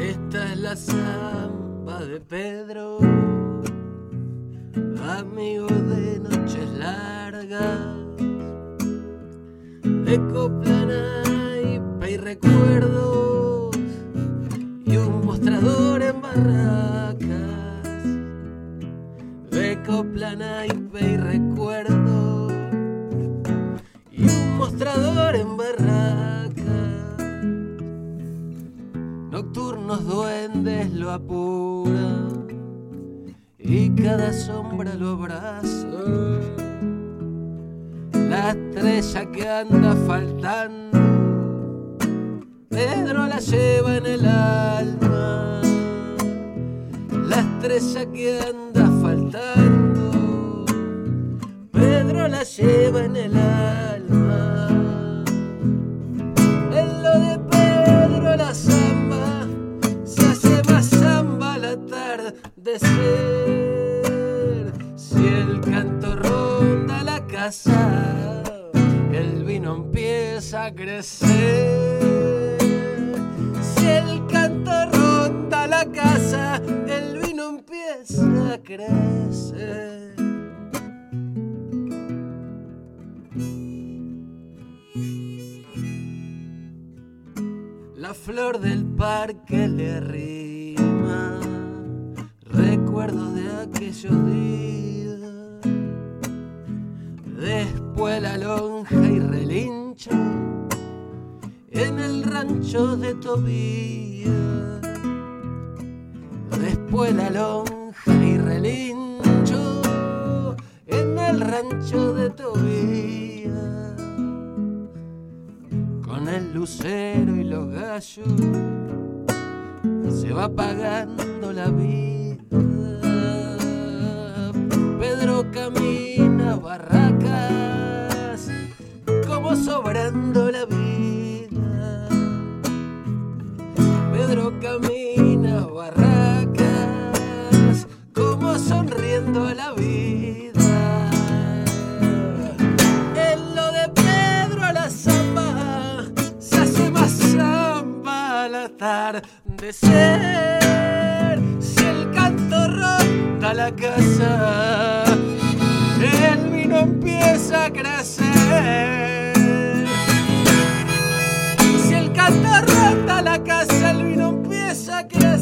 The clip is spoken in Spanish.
Esta es la zampa de Pedro, amigo de noches largas, de copla, naipa y recuerdos, y un mostrador en barracas, de copla, naipa y recuerdos. Nocturnos duendes lo apuran y cada sombra lo abraza. La estrella que anda faltando, Pedro la lleva en el alma. La estrella que anda faltando, Pedro la lleva en el alma. El vino empieza a crecer. Si el canto ronda la casa, el vino empieza a crecer. La flor del parque le rima, recuerdo de aquellos días. La lonja y relincho en el rancho de Tobías. Después la lonja y relincho en el rancho de Tobías con el lucero y los gallos se va apagando la vida. Sobrando la vida. Pedro camina barracas como sonriendo la vida. En lo de Pedro a la samba se hace más samba al atardecer. Si el canto ronda la casa, el vino empieza a crecer. again.